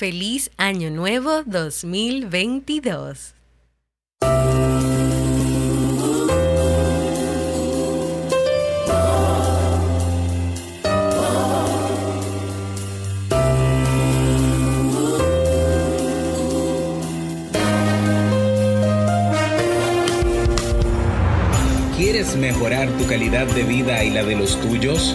Feliz Año Nuevo 2022. ¿Quieres mejorar tu calidad de vida y la de los tuyos?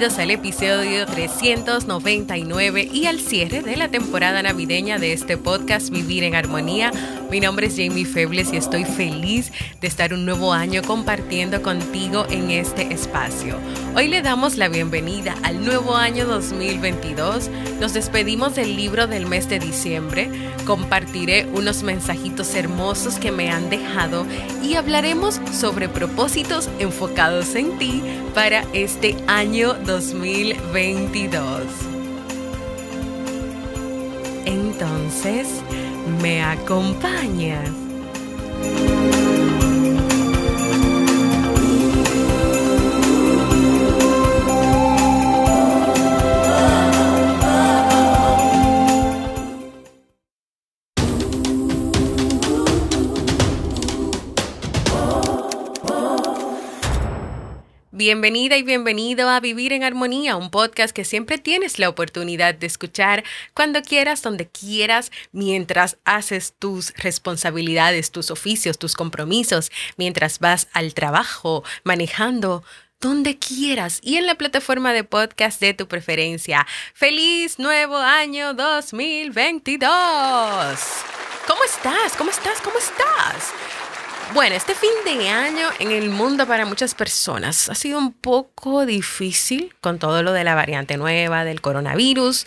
Bienvenidos al episodio 399 y al cierre de la temporada navideña de este podcast Vivir en Armonía. Mi nombre es Jamie Febles y estoy feliz de estar un nuevo año compartiendo contigo en este espacio. Hoy le damos la bienvenida al nuevo año 2022. Nos despedimos del libro del mes de diciembre. Compartiré unos mensajitos hermosos que me han dejado y hablaremos sobre propósitos enfocados en ti para este año 2022. Entonces, ¿me acompañas? Bienvenida y bienvenido a Vivir en Armonía, un podcast que siempre tienes la oportunidad de escuchar cuando quieras, donde quieras, mientras haces tus responsabilidades, tus oficios, tus compromisos, mientras vas al trabajo, manejando, donde quieras y en la plataforma de podcast de tu preferencia. ¡Feliz nuevo año 2022! ¿Cómo estás? ¿Cómo estás? ¿Cómo estás? Bueno, este fin de año en el mundo para muchas personas ha sido un poco difícil con todo lo de la variante nueva del coronavirus.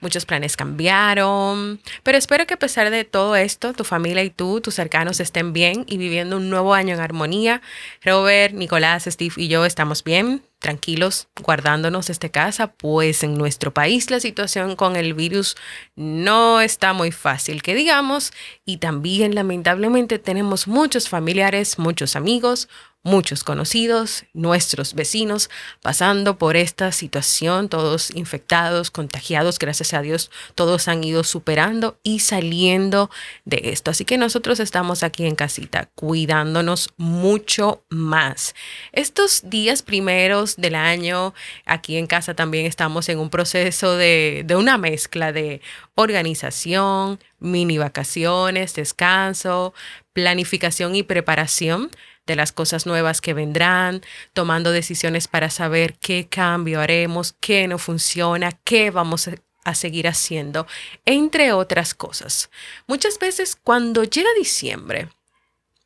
Muchos planes cambiaron, pero espero que a pesar de todo esto, tu familia y tú, tus cercanos estén bien y viviendo un nuevo año en armonía. Robert, Nicolás, Steve y yo estamos bien, tranquilos, guardándonos desde casa, pues en nuestro país la situación con el virus no está muy fácil, que digamos, y también lamentablemente tenemos muchos familiares, muchos amigos, muchos conocidos, nuestros vecinos, pasando por esta situación, todos infectados, contagiados, gracias a Dios, todos han ido superando y saliendo de esto. Así que nosotros estamos aquí en casita, cuidándonos mucho más. Estos días primeros del año, aquí en casa también estamos en un proceso de, de una mezcla de organización, mini vacaciones, descanso, planificación y preparación de las cosas nuevas que vendrán, tomando decisiones para saber qué cambio haremos, qué no funciona, qué vamos a seguir haciendo, entre otras cosas. Muchas veces cuando llega diciembre,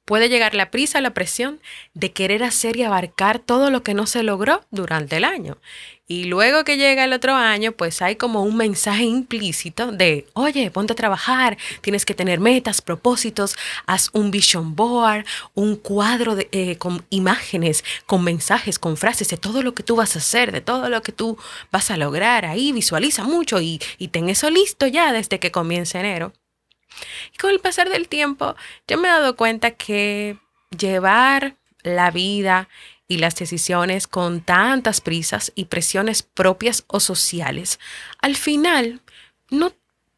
puede llegar la prisa, la presión de querer hacer y abarcar todo lo que no se logró durante el año. Y luego que llega el otro año, pues hay como un mensaje implícito de, oye, ponte a trabajar, tienes que tener metas, propósitos, haz un vision board, un cuadro de, eh, con imágenes, con mensajes, con frases de todo lo que tú vas a hacer, de todo lo que tú vas a lograr. Ahí visualiza mucho y, y ten eso listo ya desde que comience enero. Y con el pasar del tiempo, yo me he dado cuenta que llevar la vida y las decisiones con tantas prisas y presiones propias o sociales, al final no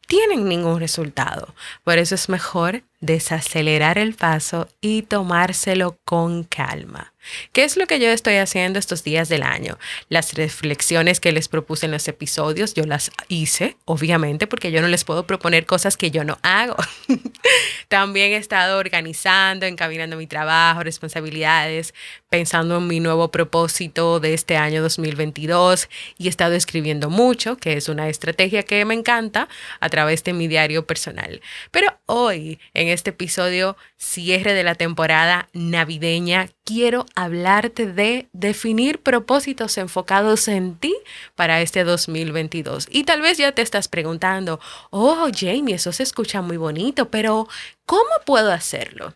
tienen ningún resultado. Por eso es mejor desacelerar el paso y tomárselo con calma. ¿Qué es lo que yo estoy haciendo estos días del año? Las reflexiones que les propuse en los episodios, yo las hice, obviamente, porque yo no les puedo proponer cosas que yo no hago. También he estado organizando, encaminando mi trabajo, responsabilidades, pensando en mi nuevo propósito de este año 2022 y he estado escribiendo mucho, que es una estrategia que me encanta a través de mi diario personal. Pero hoy, en este episodio cierre de la temporada navideña, quiero hablarte de definir propósitos enfocados en ti para este 2022. Y tal vez ya te estás preguntando, oh Jamie, eso se escucha muy bonito, pero ¿cómo puedo hacerlo?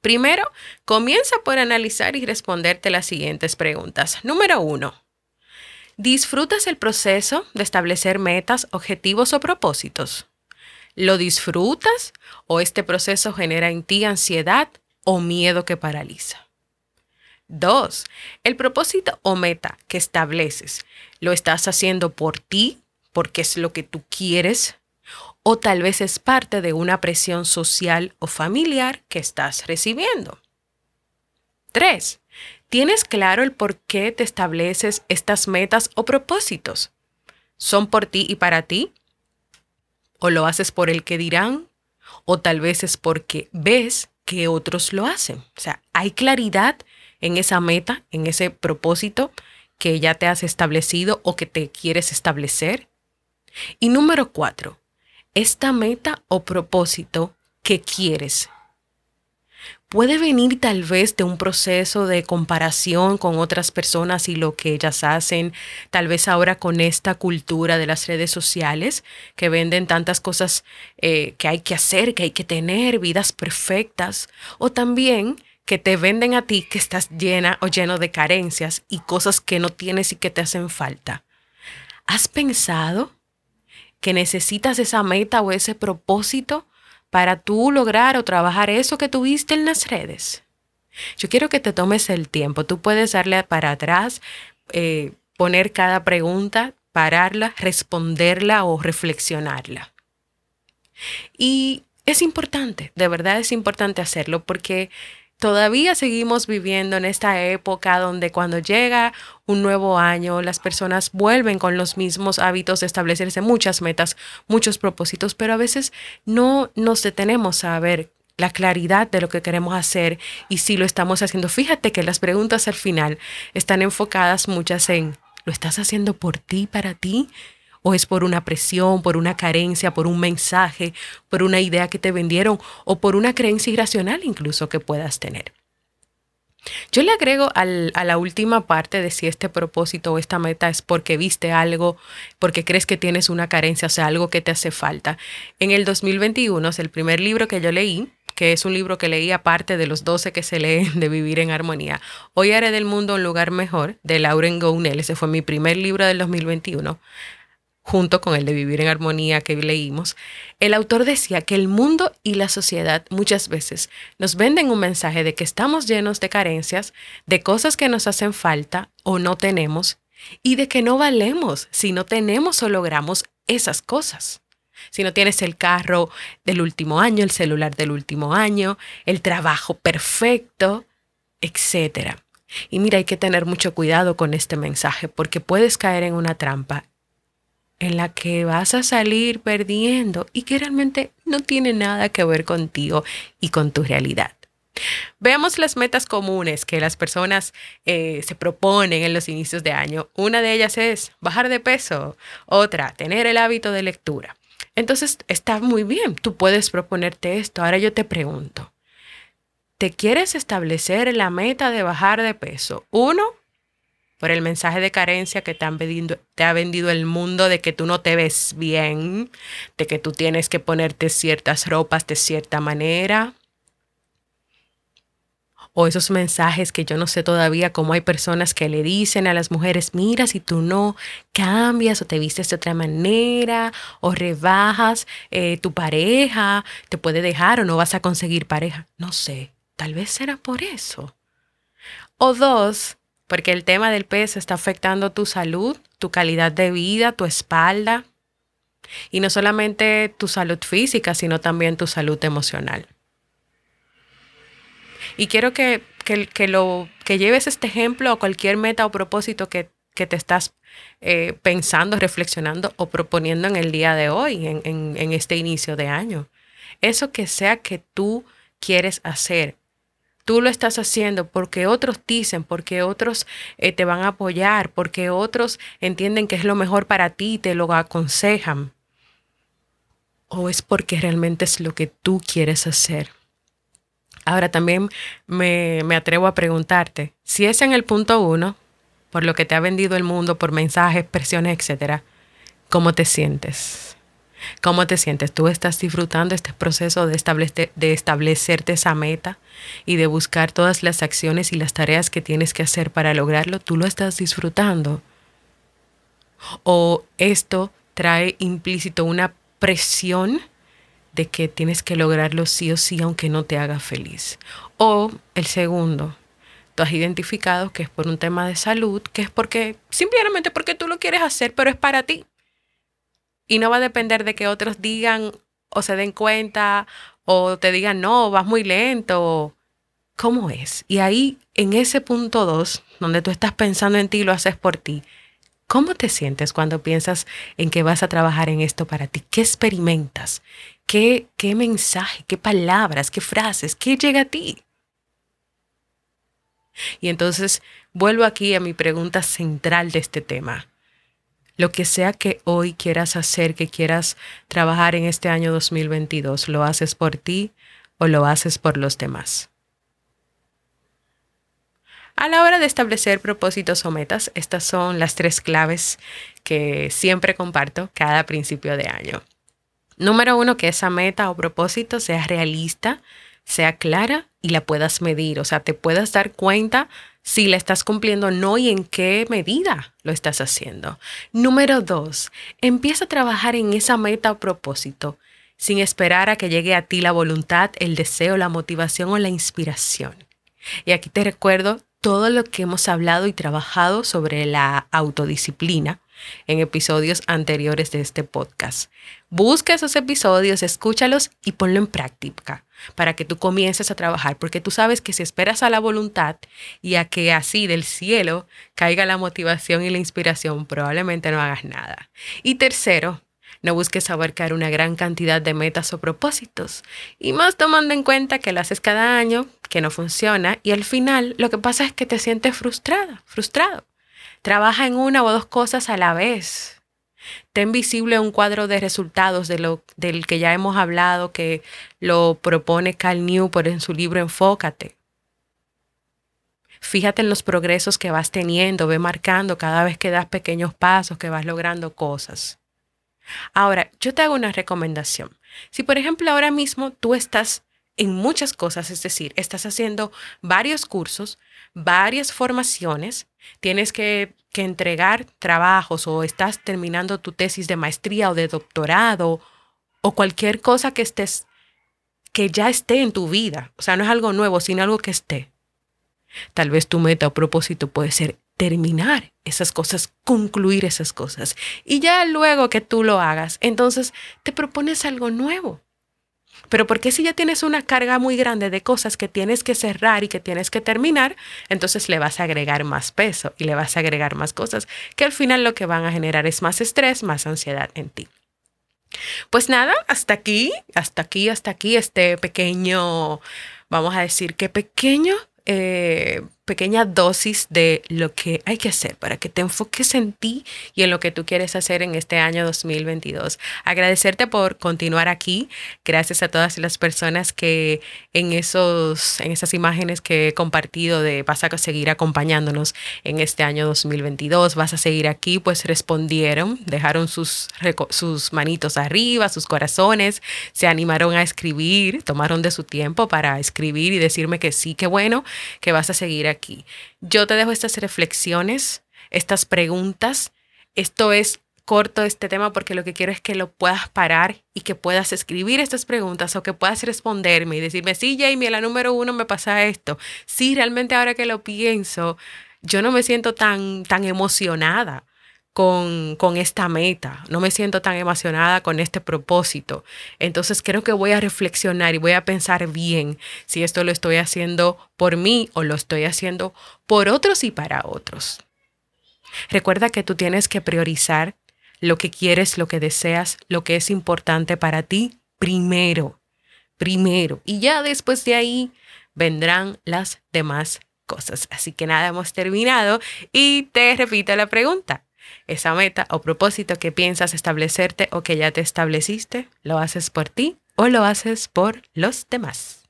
Primero, comienza por analizar y responderte las siguientes preguntas. Número uno, ¿disfrutas el proceso de establecer metas, objetivos o propósitos? ¿Lo disfrutas o este proceso genera en ti ansiedad o miedo que paraliza? Dos, el propósito o meta que estableces, ¿lo estás haciendo por ti, porque es lo que tú quieres? o tal vez es parte de una presión social o familiar que estás recibiendo. 3. ¿Tienes claro el por qué te estableces estas metas o propósitos? ¿Son por ti y para ti? ¿O lo haces por el que dirán? ¿O tal vez es porque ves que otros lo hacen? O sea, ¿hay claridad en esa meta, en ese propósito que ya te has establecido o que te quieres establecer? Y número cuatro, esta meta o propósito que quieres puede venir tal vez de un proceso de comparación con otras personas y lo que ellas hacen, tal vez ahora con esta cultura de las redes sociales que venden tantas cosas eh, que hay que hacer, que hay que tener, vidas perfectas, o también que te venden a ti que estás llena o lleno de carencias y cosas que no tienes y que te hacen falta. ¿Has pensado que necesitas esa meta o ese propósito para tú lograr o trabajar eso que tuviste en las redes. Yo quiero que te tomes el tiempo. Tú puedes darle para atrás, eh, poner cada pregunta, pararla, responderla o reflexionarla. Y es importante, de verdad es importante hacerlo porque Todavía seguimos viviendo en esta época donde cuando llega un nuevo año, las personas vuelven con los mismos hábitos de establecerse muchas metas, muchos propósitos, pero a veces no nos detenemos a ver la claridad de lo que queremos hacer y si lo estamos haciendo. Fíjate que las preguntas al final están enfocadas muchas en, ¿lo estás haciendo por ti, para ti? O es por una presión, por una carencia, por un mensaje, por una idea que te vendieron o por una creencia irracional incluso que puedas tener. Yo le agrego a la última parte de si este propósito o esta meta es porque viste algo, porque crees que tienes una carencia, o sea, algo que te hace falta. En el 2021, es el primer libro que yo leí, que es un libro que leí aparte de los 12 que se leen de Vivir en Armonía. Hoy haré del mundo un lugar mejor, de Lauren Gounel. Ese fue mi primer libro del 2021 junto con el de Vivir en Armonía que leímos, el autor decía que el mundo y la sociedad muchas veces nos venden un mensaje de que estamos llenos de carencias, de cosas que nos hacen falta o no tenemos, y de que no valemos si no tenemos o logramos esas cosas. Si no tienes el carro del último año, el celular del último año, el trabajo perfecto, etc. Y mira, hay que tener mucho cuidado con este mensaje porque puedes caer en una trampa en la que vas a salir perdiendo y que realmente no tiene nada que ver contigo y con tu realidad. Veamos las metas comunes que las personas eh, se proponen en los inicios de año. Una de ellas es bajar de peso, otra, tener el hábito de lectura. Entonces está muy bien, tú puedes proponerte esto. Ahora yo te pregunto, ¿te quieres establecer la meta de bajar de peso? Uno, por el mensaje de carencia que te, te ha vendido el mundo de que tú no te ves bien, de que tú tienes que ponerte ciertas ropas de cierta manera. O esos mensajes que yo no sé todavía cómo hay personas que le dicen a las mujeres, mira, si tú no cambias o te vistes de otra manera o rebajas, eh, tu pareja te puede dejar o no vas a conseguir pareja. No sé, tal vez será por eso. O dos, porque el tema del peso está afectando tu salud, tu calidad de vida, tu espalda y no solamente tu salud física, sino también tu salud emocional. Y quiero que, que, que, lo, que lleves este ejemplo a cualquier meta o propósito que, que te estás eh, pensando, reflexionando o proponiendo en el día de hoy, en, en, en este inicio de año. Eso que sea que tú quieres hacer, Tú lo estás haciendo porque otros dicen, porque otros eh, te van a apoyar, porque otros entienden que es lo mejor para ti te lo aconsejan. O es porque realmente es lo que tú quieres hacer. Ahora también me, me atrevo a preguntarte, si es en el punto uno, por lo que te ha vendido el mundo, por mensajes, expresiones, etcétera, ¿cómo te sientes? ¿Cómo te sientes? ¿Tú estás disfrutando este proceso de, de establecerte esa meta y de buscar todas las acciones y las tareas que tienes que hacer para lograrlo? ¿Tú lo estás disfrutando? ¿O esto trae implícito una presión de que tienes que lograrlo sí o sí aunque no te haga feliz? O el segundo, tú has identificado que es por un tema de salud, que es porque simplemente porque tú lo quieres hacer, pero es para ti y no va a depender de que otros digan o se den cuenta o te digan, no, vas muy lento. ¿Cómo es? Y ahí, en ese punto dos, donde tú estás pensando en ti y lo haces por ti, ¿cómo te sientes cuando piensas en que vas a trabajar en esto para ti? ¿Qué experimentas? ¿Qué, qué mensaje, qué palabras, qué frases, qué llega a ti? Y entonces vuelvo aquí a mi pregunta central de este tema. Lo que sea que hoy quieras hacer, que quieras trabajar en este año 2022, ¿lo haces por ti o lo haces por los demás? A la hora de establecer propósitos o metas, estas son las tres claves que siempre comparto cada principio de año. Número uno, que esa meta o propósito sea realista, sea clara y la puedas medir, o sea, te puedas dar cuenta si la estás cumpliendo o no y en qué medida lo estás haciendo. Número dos, empieza a trabajar en esa meta o propósito sin esperar a que llegue a ti la voluntad, el deseo, la motivación o la inspiración. Y aquí te recuerdo todo lo que hemos hablado y trabajado sobre la autodisciplina en episodios anteriores de este podcast. Busca esos episodios, escúchalos y ponlo en práctica para que tú comiences a trabajar, porque tú sabes que si esperas a la voluntad y a que así del cielo caiga la motivación y la inspiración, probablemente no hagas nada. Y tercero, no busques abarcar una gran cantidad de metas o propósitos, y más tomando en cuenta que lo haces cada año, que no funciona, y al final lo que pasa es que te sientes frustrada, frustrado. Trabaja en una o dos cosas a la vez. Ten visible un cuadro de resultados de lo, del que ya hemos hablado, que lo propone Cal Newport en su libro Enfócate. Fíjate en los progresos que vas teniendo, ve marcando cada vez que das pequeños pasos, que vas logrando cosas. Ahora, yo te hago una recomendación. Si por ejemplo ahora mismo tú estás en muchas cosas, es decir, estás haciendo varios cursos, varias formaciones, tienes que, que, entregar trabajos o estás terminando tu tesis de maestría o de doctorado o cualquier cosa que estés, que ya esté en tu vida. O sea, no es algo nuevo, sino algo que esté. Tal vez tu meta o propósito puede ser terminar esas cosas, concluir esas cosas. Y ya luego que tú lo hagas, entonces te propones algo nuevo. Pero porque si ya tienes una carga muy grande de cosas que tienes que cerrar y que tienes que terminar, entonces le vas a agregar más peso y le vas a agregar más cosas que al final lo que van a generar es más estrés, más ansiedad en ti. Pues nada, hasta aquí, hasta aquí, hasta aquí este pequeño, vamos a decir que pequeño eh, pequeña dosis de lo que hay que hacer para que te enfoques en ti y en lo que tú quieres hacer en este año 2022. Agradecerte por continuar aquí. Gracias a todas las personas que en, esos, en esas imágenes que he compartido de vas a seguir acompañándonos en este año 2022, vas a seguir aquí, pues respondieron, dejaron sus, sus manitos arriba, sus corazones, se animaron a escribir, tomaron de su tiempo para escribir y decirme que sí, que bueno, que vas a seguir aquí. Yo te dejo estas reflexiones, estas preguntas. Esto es corto este tema porque lo que quiero es que lo puedas parar y que puedas escribir estas preguntas o que puedas responderme y decirme, sí, Jamie, la número uno me pasa esto. Sí, realmente ahora que lo pienso, yo no me siento tan, tan emocionada con, con, esta meta, no me siento tan emocionada con este propósito. Entonces creo que voy a reflexionar y voy a pensar bien si esto lo estoy haciendo por mí o lo estoy haciendo por otros y para otros. Recuerda que tú tienes que priorizar lo que quieres, lo que deseas, lo que es importante para ti primero, primero. Y ya después de ahí vendrán las demás cosas. Así que nada, hemos terminado y te repito la pregunta. Esa meta o propósito que piensas establecerte o que ya te estableciste, ¿lo haces por ti o lo haces por los demás?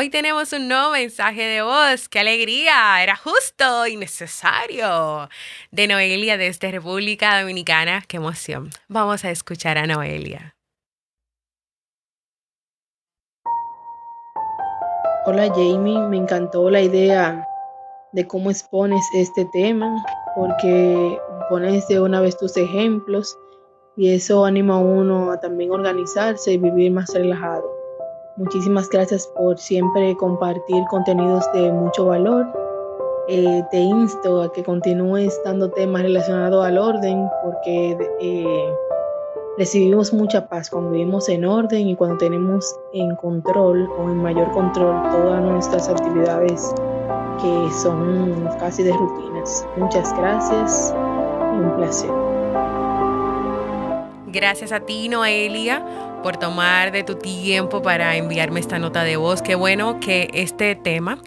Hoy tenemos un nuevo mensaje de voz. ¡Qué alegría! Era justo y necesario. De Noelia desde República Dominicana. ¡Qué emoción! Vamos a escuchar a Noelia. Hola Jamie, me encantó la idea de cómo expones este tema, porque pones de una vez tus ejemplos y eso anima a uno a también organizarse y vivir más relajado. Muchísimas gracias por siempre compartir contenidos de mucho valor. Eh, te insto a que continúes dando temas relacionados al orden porque eh, recibimos mucha paz cuando vivimos en orden y cuando tenemos en control o en mayor control todas nuestras actividades que son casi de rutinas. Muchas gracias y un placer. Gracias a ti, Noelia por tomar de tu tiempo para enviarme esta nota de voz. Qué bueno que este tema,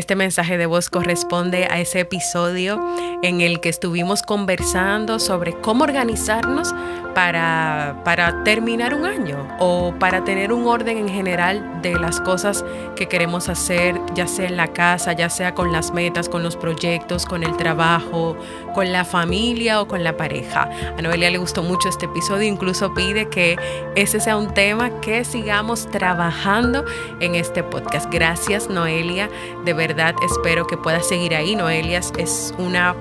este mensaje de voz corresponde a ese episodio en el que estuvimos conversando sobre cómo organizarnos para, para terminar un año o para tener un orden en general de las cosas que queremos hacer, ya sea en la casa, ya sea con las metas, con los proyectos, con el trabajo, con la familia o con la pareja. A Noelia le gustó mucho este episodio, incluso pide que ese sea un tema que sigamos trabajando en este podcast. Gracias Noelia, de verdad espero que puedas seguir ahí. Noelia es una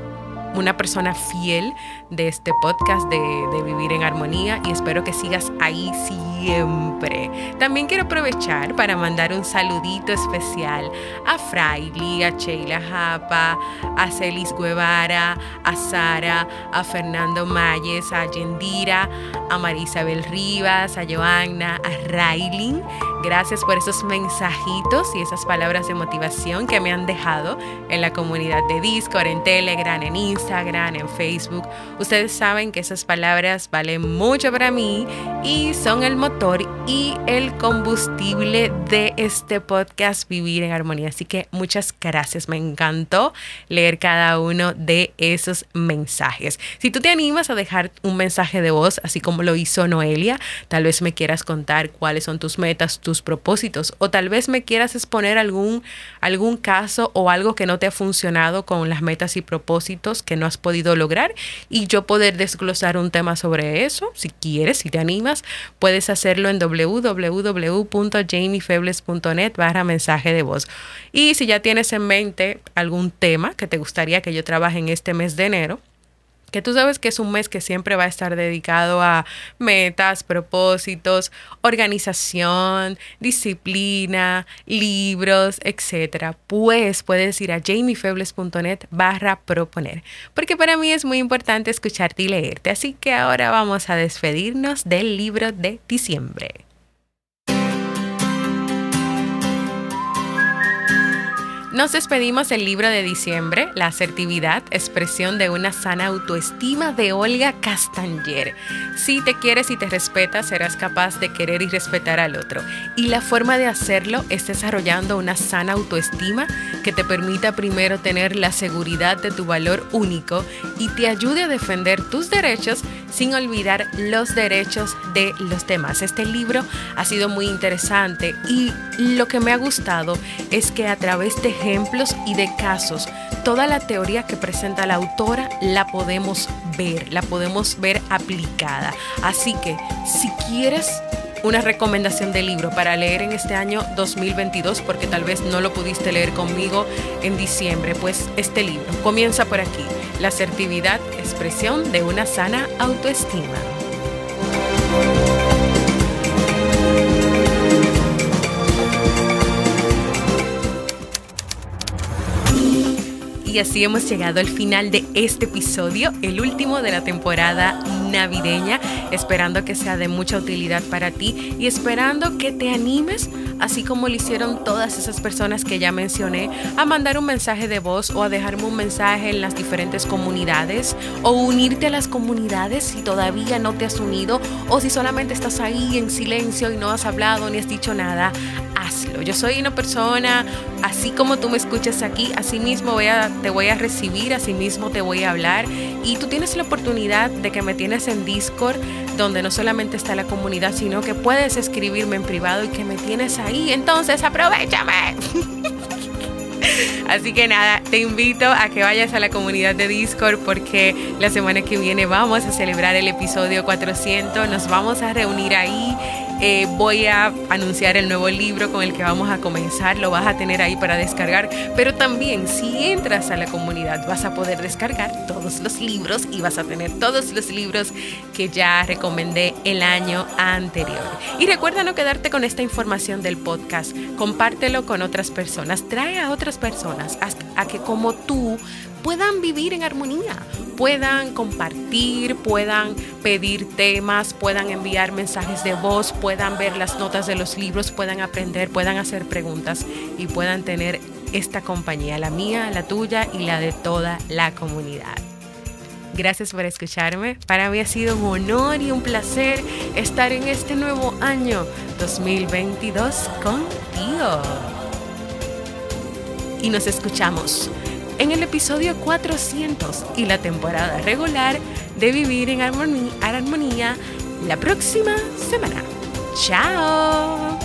una persona fiel de este podcast de, Vivir en Armonía y espero que sigas ahí siempre. También quiero aprovechar para mandar un saludito especial a Fraili, a Sheila Japa, a Celis Guevara, a Sara, a Fernando Mayes, a Yendira, a Marisabel Rivas, a Joanna, a Railin. Gracias por esos mensajitos y esas palabras de motivación que me han dejado en la comunidad de Discord, en Telegram, en Instagram, en Facebook. Ustedes saben que esas palabras valen mucho para mí y son el motor y el combustible de este podcast Vivir en Armonía. Así que muchas gracias. Me encantó leer cada uno de esos mensajes. Si tú te animas a dejar un mensaje de voz, así como lo hizo Noelia, tal vez me quieras contar cuáles son tus metas, tus propósitos o tal vez me quieras exponer algún, algún caso o algo que no te ha funcionado con las metas y propósitos que no has podido lograr y yo poder desglosar un tema sobre eso, si quieres, si te animas, puedes hacerlo en www.jamiefebles.net barra mensaje de voz. Y si ya tienes en mente algún tema que te gustaría que yo trabaje en este mes de enero, que tú sabes que es un mes que siempre va a estar dedicado a metas, propósitos, organización, disciplina, libros, etcétera, pues puedes ir a jamiefebles.net barra proponer, porque para mí es muy importante escucharte y leerte, así que ahora vamos a despedirnos del libro de diciembre. Nos despedimos del libro de diciembre, La asertividad, expresión de una sana autoestima de Olga Castanger. Si te quieres y te respetas, serás capaz de querer y respetar al otro. Y la forma de hacerlo es desarrollando una sana autoestima que te permita primero tener la seguridad de tu valor único y te ayude a defender tus derechos sin olvidar los derechos de los demás. Este libro ha sido muy interesante y lo que me ha gustado es que a través de ejemplos y de casos, toda la teoría que presenta la autora la podemos ver, la podemos ver aplicada. Así que si quieres una recomendación de libro para leer en este año 2022, porque tal vez no lo pudiste leer conmigo en diciembre, pues este libro comienza por aquí, La asertividad, expresión de una sana autoestima. Y así hemos llegado al final de este episodio, el último de la temporada navideña, esperando que sea de mucha utilidad para ti y esperando que te animes, así como lo hicieron todas esas personas que ya mencioné, a mandar un mensaje de voz o a dejarme un mensaje en las diferentes comunidades o unirte a las comunidades si todavía no te has unido o si solamente estás ahí en silencio y no has hablado ni has dicho nada hazlo. Yo soy una persona, así como tú me escuchas aquí, así mismo te voy a recibir, así mismo te voy a hablar. Y tú tienes la oportunidad de que me tienes en Discord, donde no solamente está la comunidad, sino que puedes escribirme en privado y que me tienes ahí. Entonces, aprovechame. Así que nada, te invito a que vayas a la comunidad de Discord porque la semana que viene vamos a celebrar el episodio 400, nos vamos a reunir ahí eh, voy a anunciar el nuevo libro con el que vamos a comenzar, lo vas a tener ahí para descargar, pero también si entras a la comunidad vas a poder descargar todos los libros y vas a tener todos los libros que ya recomendé el año anterior. Y recuerda no quedarte con esta información del podcast, compártelo con otras personas, trae a otras personas a que como tú puedan vivir en armonía, puedan compartir, puedan pedir temas, puedan enviar mensajes de voz, puedan ver las notas de los libros, puedan aprender, puedan hacer preguntas y puedan tener esta compañía, la mía, la tuya y la de toda la comunidad. Gracias por escucharme. Para mí ha sido un honor y un placer estar en este nuevo año 2022 contigo. Y nos escuchamos en el episodio 400 y la temporada regular de Vivir en Armonía, la próxima semana. ¡Chao!